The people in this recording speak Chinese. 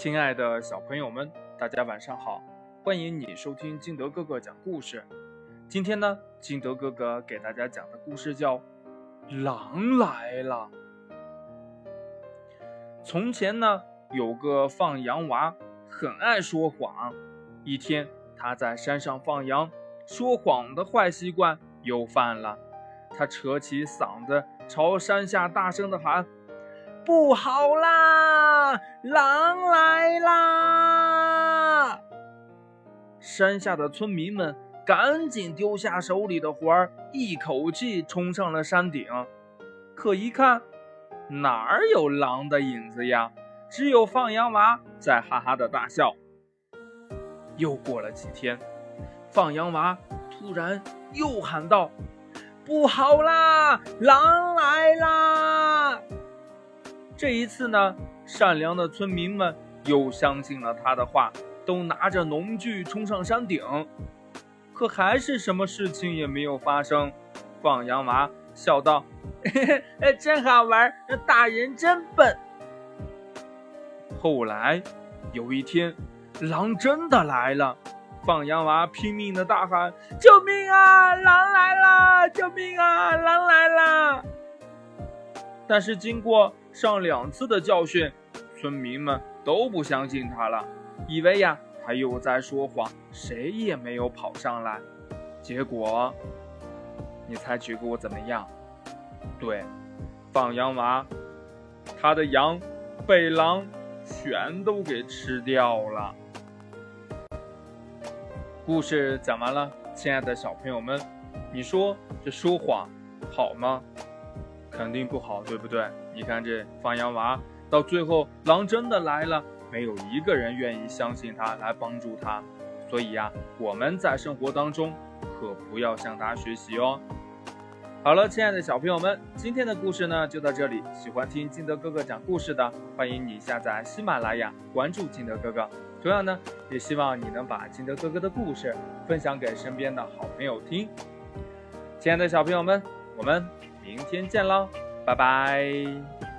亲爱的小朋友们，大家晚上好！欢迎你收听金德哥哥讲故事。今天呢，金德哥哥给大家讲的故事叫《狼来了》。从前呢，有个放羊娃，很爱说谎。一天，他在山上放羊，说谎的坏习惯又犯了。他扯起嗓子，朝山下大声的喊。不好啦！狼来啦！山下的村民们赶紧丢下手里的活儿，一口气冲上了山顶。可一看，哪儿有狼的影子呀？只有放羊娃在哈哈的大笑。又过了几天，放羊娃突然又喊道：“不好啦！狼来啦！”这一次呢，善良的村民们又相信了他的话，都拿着农具冲上山顶，可还是什么事情也没有发生。放羊娃笑道：“嘿 嘿，真好玩，大人真笨。”后来有一天，狼真的来了，放羊娃拼命的大喊：“救命啊！狼来了！救命啊！狼！”但是经过。上两次的教训，村民们都不相信他了，以为呀他又在说谎，谁也没有跑上来。结果，你猜结果怎么样？对，放羊娃，他的羊被狼全都给吃掉了。故事讲完了，亲爱的小朋友们，你说这说谎好吗？肯定不好，对不对？你看这放羊娃，到最后狼真的来了，没有一个人愿意相信他来帮助他。所以呀，我们在生活当中可不要向他学习哦。好了，亲爱的小朋友们，今天的故事呢就到这里。喜欢听金德哥哥讲故事的，欢迎你下载喜马拉雅，关注金德哥哥。同样呢，也希望你能把金德哥哥的故事分享给身边的好朋友听。亲爱的小朋友们，我们。明天见喽，拜拜。